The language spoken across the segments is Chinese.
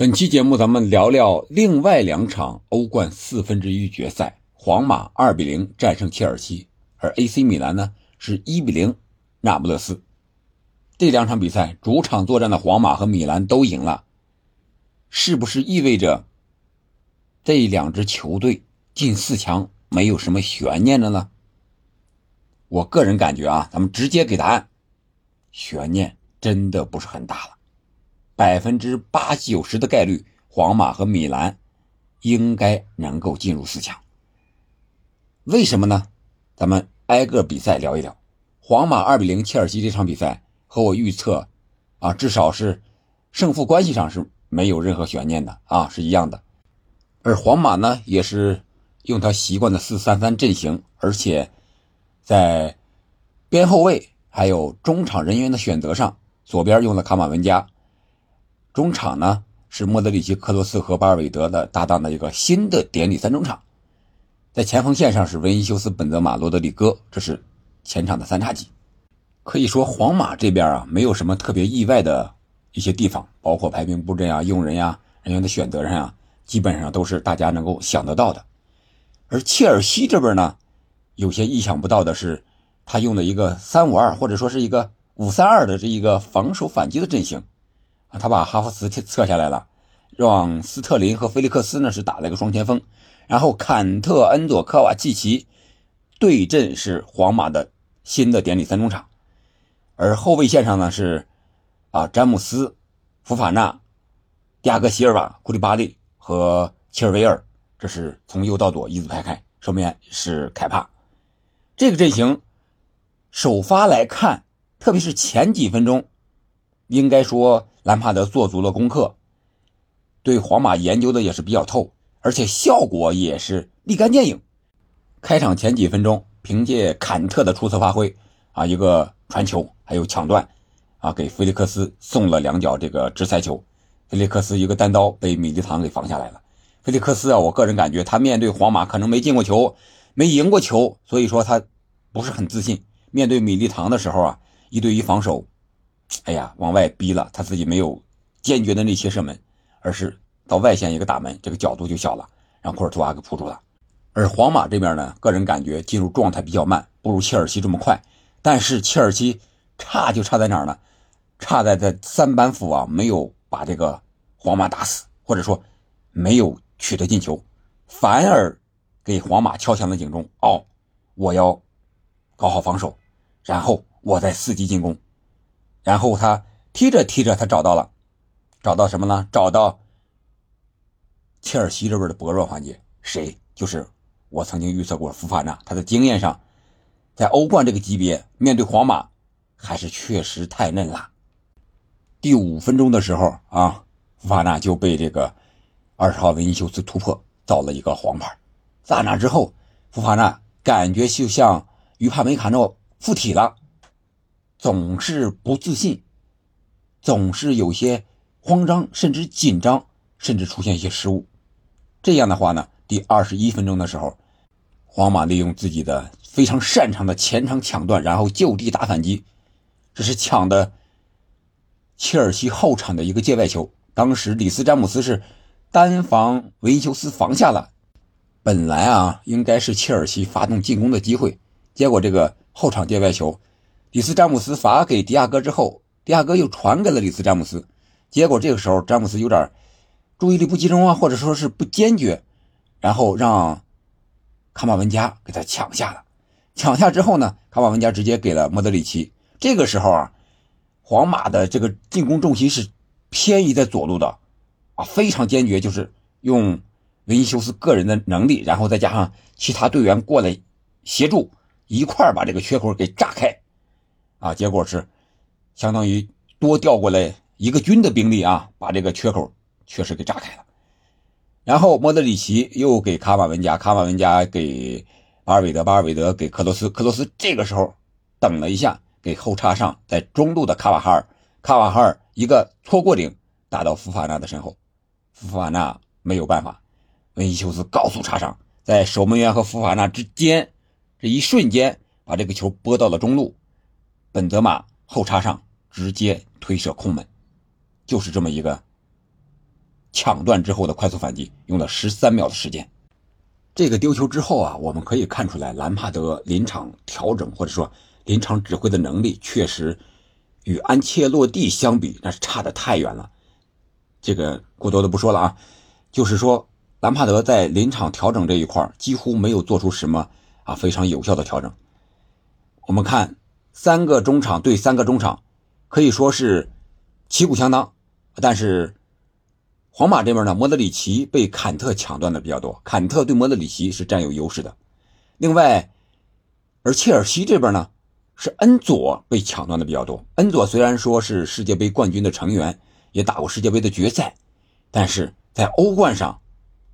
本期节目咱们聊聊另外两场欧冠四分之一决赛，皇马二比零战胜切尔西，而 AC 米兰呢是一比零那不勒斯。这两场比赛主场作战的皇马和米兰都赢了，是不是意味着这两支球队进四强没有什么悬念了呢？我个人感觉啊，咱们直接给答案，悬念真的不是很大了。百分之八九十的概率，皇马和米兰应该能够进入四强。为什么呢？咱们挨个比赛聊一聊。皇马二比零切尔西这场比赛和我预测啊，至少是胜负关系上是没有任何悬念的啊，是一样的。而皇马呢，也是用他习惯的四三三阵型，而且在边后卫还有中场人员的选择上，左边用了卡马文加。中场呢是莫德里奇、克罗斯和巴尔韦德的搭档的一个新的典礼三中场，在前锋线上是维尼修斯、本泽马、罗德里戈，这是前场的三叉戟。可以说皇马这边啊没有什么特别意外的一些地方，包括排兵布阵啊、用人呀、人员的选择上啊，基本上都是大家能够想得到的。而切尔西这边呢，有些意想不到的是，他用的一个三五二或者说是一个五三二的这一个防守反击的阵型。啊，他把哈弗茨撤下来了，让斯特林和菲利克斯呢是打了一个双前锋，然后坎特、恩佐、科瓦契奇对阵是皇马的新的典礼三中场，而后卫线上呢是啊詹姆斯、福法纳、迪亚戈席尔瓦、库利巴利和切尔维尔，这是从右到左一字排开，上面是凯帕。这个阵型首发来看，特别是前几分钟，应该说。兰帕德做足了功课，对皇马研究的也是比较透，而且效果也是立竿见影。开场前几分钟，凭借坎特的出色发挥，啊，一个传球还有抢断，啊，给菲利克斯送了两脚这个直塞球，菲利克斯一个单刀被米利唐给防下来了。菲利克斯啊，我个人感觉他面对皇马可能没进过球，没赢过球，所以说他不是很自信。面对米利唐的时候啊，一对一防守。哎呀，往外逼了，他自己没有坚决的内切射门，而是到外线一个打门，这个角度就小了，让库尔图瓦给扑住了。而皇马这边呢，个人感觉进入状态比较慢，不如切尔西这么快。但是切尔西差就差在哪儿呢？差在在三板斧啊，没有把这个皇马打死，或者说没有取得进球，反而给皇马敲响了警钟。哦，我要搞好防守，然后我再伺机进攻。然后他踢着踢着，他找到了，找到什么呢？找到切尔西这边的薄弱环节，谁？就是我曾经预测过福法纳，他的经验上，在欧冠这个级别面对皇马，还是确实太嫩了。第五分钟的时候啊，福法纳就被这个二十号维尼修斯突破，造了一个黄牌。在那之后，福法纳感觉就像于帕梅卡诺附体了。总是不自信，总是有些慌张，甚至紧张，甚至出现一些失误。这样的话呢，第二十一分钟的时候，皇马利用自己的非常擅长的前场抢断，然后就地打反击，这是抢的切尔西后场的一个界外球。当时里斯詹姆斯是单防维尼修斯防下了，本来啊应该是切尔西发动进攻的机会，结果这个后场界外球。里斯詹姆斯罚给迪亚哥之后，迪亚哥又传给了里斯詹姆斯，结果这个时候詹姆斯有点注意力不集中啊，或者说是不坚决，然后让卡马文加给他抢下了。抢下之后呢，卡马文加直接给了莫德里奇。这个时候啊，皇马的这个进攻重心是偏移在左路的，啊，非常坚决，就是用维尼修斯个人的能力，然后再加上其他队员过来协助，一块把这个缺口给炸开。啊，结果是，相当于多调过来一个军的兵力啊，把这个缺口确实给炸开了。然后莫德里奇又给卡瓦文加，卡瓦文加给巴尔韦德，巴尔韦德给克罗斯，克罗斯这个时候等了一下，给后插上在中路的卡瓦哈尔，卡瓦哈尔一个搓过顶打到福法纳的身后，福法纳没有办法，维尼修斯高速插上，在守门员和福法纳之间这一瞬间把这个球拨到了中路。本泽马后插上，直接推射空门，就是这么一个抢断之后的快速反击，用了十三秒的时间。这个丢球之后啊，我们可以看出来，兰帕德临场调整或者说临场指挥的能力，确实与安切洛蒂相比，那是差的太远了。这个过多的不说了啊，就是说兰帕德在临场调整这一块几乎没有做出什么啊非常有效的调整。我们看三个中场对三个中场，可以说是旗鼓相当，但是。皇马这边呢，莫德里奇被坎特抢断的比较多，坎特对莫德里奇是占有优势的。另外，而切尔西这边呢，是恩佐被抢断的比较多。恩佐虽然说是世界杯冠军的成员，也打过世界杯的决赛，但是在欧冠上，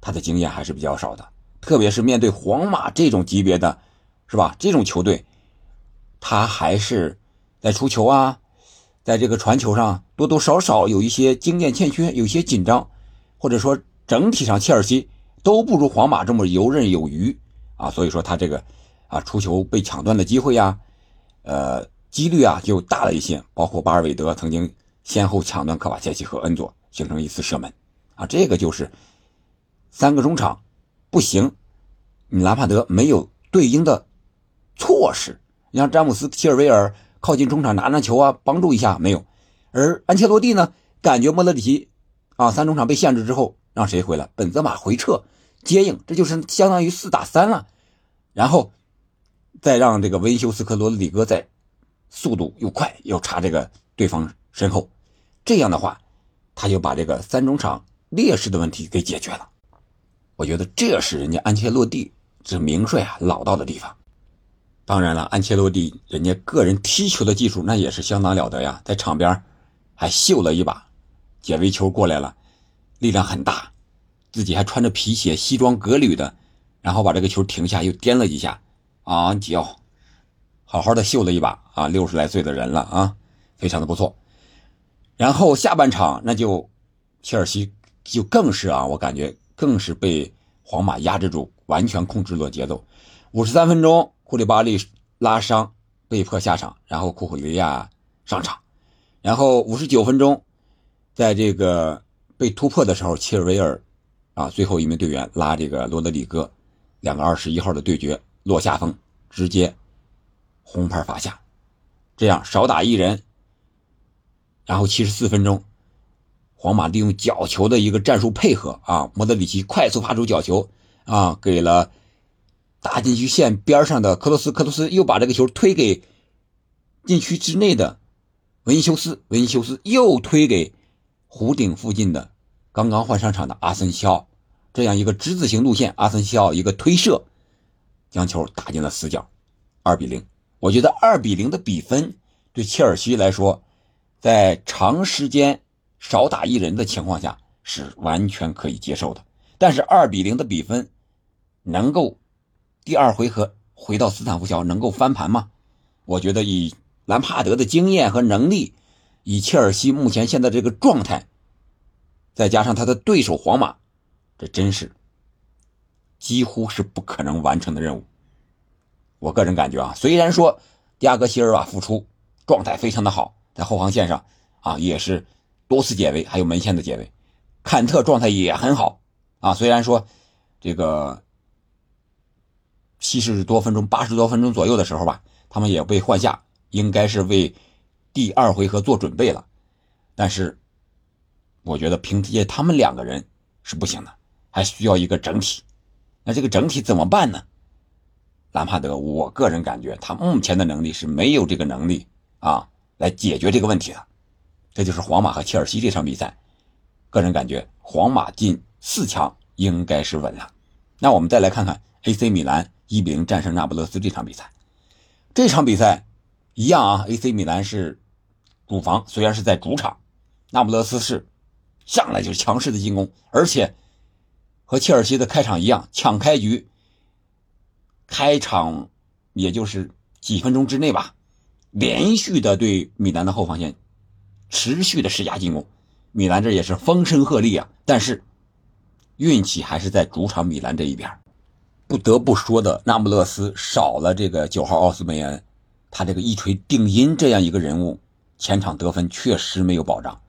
他的经验还是比较少的。特别是面对皇马这种级别的，是吧？这种球队，他还是在出球啊。在这个传球上多多少少有一些经验欠缺，有些紧张，或者说整体上切尔西都不如皇马这么游刃有余啊，所以说他这个啊出球被抢断的机会呀，呃几率啊就大了一些。包括巴尔韦德曾经先后抢断科瓦切奇和恩佐，形成一次射门啊，这个就是三个中场不行，你兰帕德没有对应的措施，你像詹姆斯、齐尔维尔。靠近中场拿拿球啊，帮助一下没有？而安切洛蒂呢？感觉莫德里奇啊，三中场被限制之后，让谁回来？本泽马回撤接应，这就是相当于四打三了。然后再让这个维修斯科罗里戈在速度又快又插这个对方身后，这样的话，他就把这个三中场劣势的问题给解决了。我觉得这是人家安切洛蒂这名帅啊老道的地方。当然了，安切洛蒂人家个人踢球的技术那也是相当了得呀，在场边还秀了一把，解围球过来了，力量很大，自己还穿着皮鞋、西装革履的，然后把这个球停下又颠了一下，啊脚，好好的秀了一把啊，六十来岁的人了啊，非常的不错。然后下半场那就切尔西就更是啊，我感觉更是被皇马压制住，完全控制了节奏。五十三分钟。库里巴利拉伤被迫下场，然后库库雷亚上场，然后五十九分钟，在这个被突破的时候，切尔维尔啊最后一名队员拉这个罗德里戈，两个二十一号的对决落下风，直接红牌罚下，这样少打一人。然后七十四分钟，皇马利用角球的一个战术配合啊，莫德里奇快速发出角球啊，给了。大禁区线边上的克罗斯，克罗斯又把这个球推给禁区之内的文修斯，文修斯又推给弧顶附近的刚刚换上场的阿森西奥，这样一个之字形路线，阿森西奥一个推射，将球打进了死角，二比零。我觉得二比零的比分对切尔西来说，在长时间少打一人的情况下是完全可以接受的，但是二比零的比分能够。第二回合回到斯坦福桥能够翻盘吗？我觉得以兰帕德的经验和能力，以切尔西目前现在这个状态，再加上他的对手皇马，这真是几乎是不可能完成的任务。我个人感觉啊，虽然说迪亚戈席尔瓦复出状态非常的好，在后防线上啊也是多次解围，还有门线的解围，坎特状态也很好啊，虽然说这个。七十多分钟、八十多分钟左右的时候吧，他们也被换下，应该是为第二回合做准备了。但是，我觉得凭借他们两个人是不行的，还需要一个整体。那这个整体怎么办呢？兰帕德，我个人感觉他目前的能力是没有这个能力啊来解决这个问题的。这就是皇马和切尔西这场比赛，个人感觉皇马进四强应该是稳了。那我们再来看看 AC 米兰。一比零战胜那不勒斯这场比赛，这场比赛一样啊。AC 米兰是主防，虽然是在主场，那不勒斯是上来就是强势的进攻，而且和切尔西的开场一样，抢开局，开场也就是几分钟之内吧，连续的对米兰的后防线持续的施加进攻，米兰这也是风声鹤唳啊。但是运气还是在主场米兰这一边。不得不说的，那不勒斯少了这个九号奥斯梅恩，他这个一锤定音这样一个人物，前场得分确实没有保障。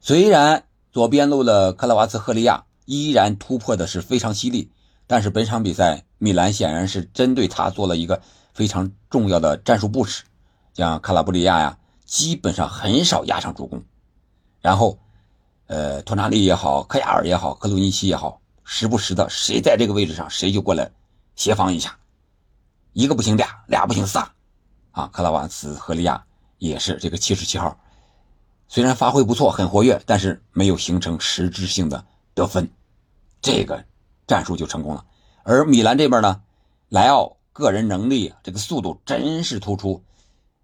虽然左边路的克拉瓦茨赫利亚依然突破的是非常犀利，但是本场比赛米兰显然是针对他做了一个非常重要的战术布置，像卡拉布里亚呀，基本上很少压上助攻，然后，呃，托纳利也好，科亚尔也好，克鲁尼奇也好，时不时的谁在这个位置上，谁就过来协防一下，一个不行俩，俩不行仨，啊，克拉瓦茨和利亚也是这个七十七号。虽然发挥不错，很活跃，但是没有形成实质性的得分，这个战术就成功了。而米兰这边呢，莱奥个人能力这个速度真是突出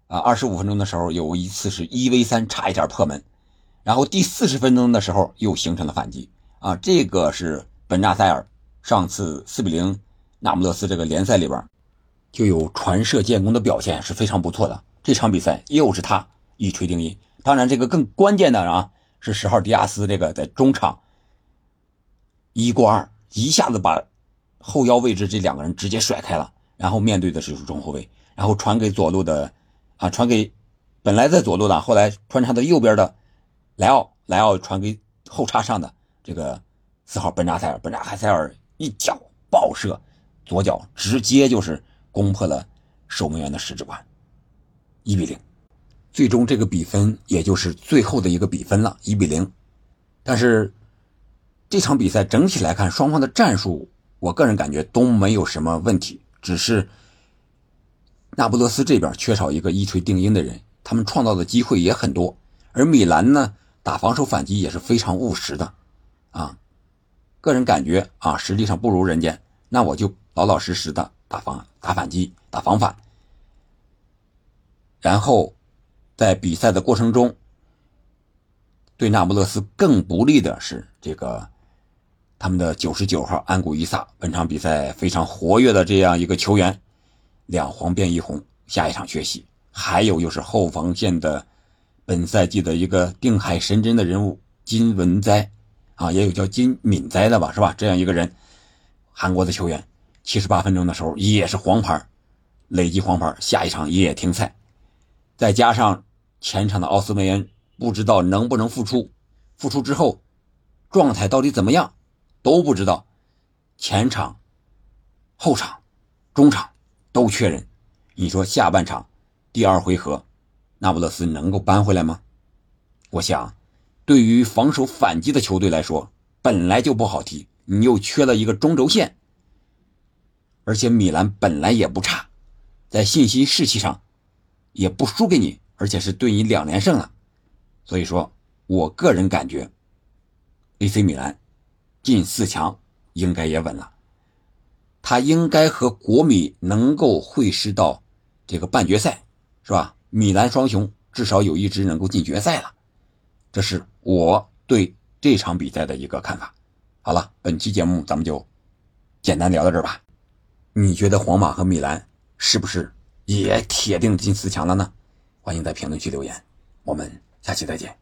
啊！二十五分钟的时候有一次是一 v 三，差一点破门，然后第四十分钟的时候又形成了反击啊！这个是本纳塞尔上次四比零那不勒斯这个联赛里边就有传射建功的表现是非常不错的。这场比赛又是他一锤定音。当然，这个更关键的啊，是十号迪亚斯这个在中场一过二，一下子把后腰位置这两个人直接甩开了，然后面对的是中后卫，然后传给左路的啊，传给本来在左路的，后来穿插到右边的莱奥，莱奥传给后插上的这个四号本扎塞尔，本扎塞尔一脚爆射，左脚直接就是攻破了守门员的十指关，一比零。最终这个比分也就是最后的一个比分了，一比零。但是这场比赛整体来看，双方的战术，我个人感觉都没有什么问题，只是那不勒斯这边缺少一个一锤定音的人，他们创造的机会也很多，而米兰呢打防守反击也是非常务实的，啊，个人感觉啊，实际上不如人家，那我就老老实实的打防打反击打防反，然后。在比赛的过程中，对那不勒斯更不利的是这个他们的九十九号安古伊萨，本场比赛非常活跃的这样一个球员，两黄变一红，下一场缺席。还有就是后防线的本赛季的一个定海神针的人物金文哉，啊，也有叫金敏哉的吧，是吧？这样一个人，韩国的球员，七十八分钟的时候也是黄牌，累计黄牌，下一场也停赛，再加上。前场的奥斯梅恩不知道能不能复出，复出之后状态到底怎么样都不知道。前场、后场、中场都缺人，你说下半场第二回合那不勒斯能够扳回来吗？我想，对于防守反击的球队来说，本来就不好踢，你又缺了一个中轴线，而且米兰本来也不差，在信心士气上也不输给你。而且是对你两连胜了，所以说，我个人感觉，AC 米兰进四强应该也稳了。他应该和国米能够会师到这个半决赛，是吧？米兰双雄至少有一支能够进决赛了，这是我对这场比赛的一个看法。好了，本期节目咱们就简单聊到这儿吧。你觉得皇马和米兰是不是也铁定进四强了呢？欢迎在评论区留言，我们下期再见。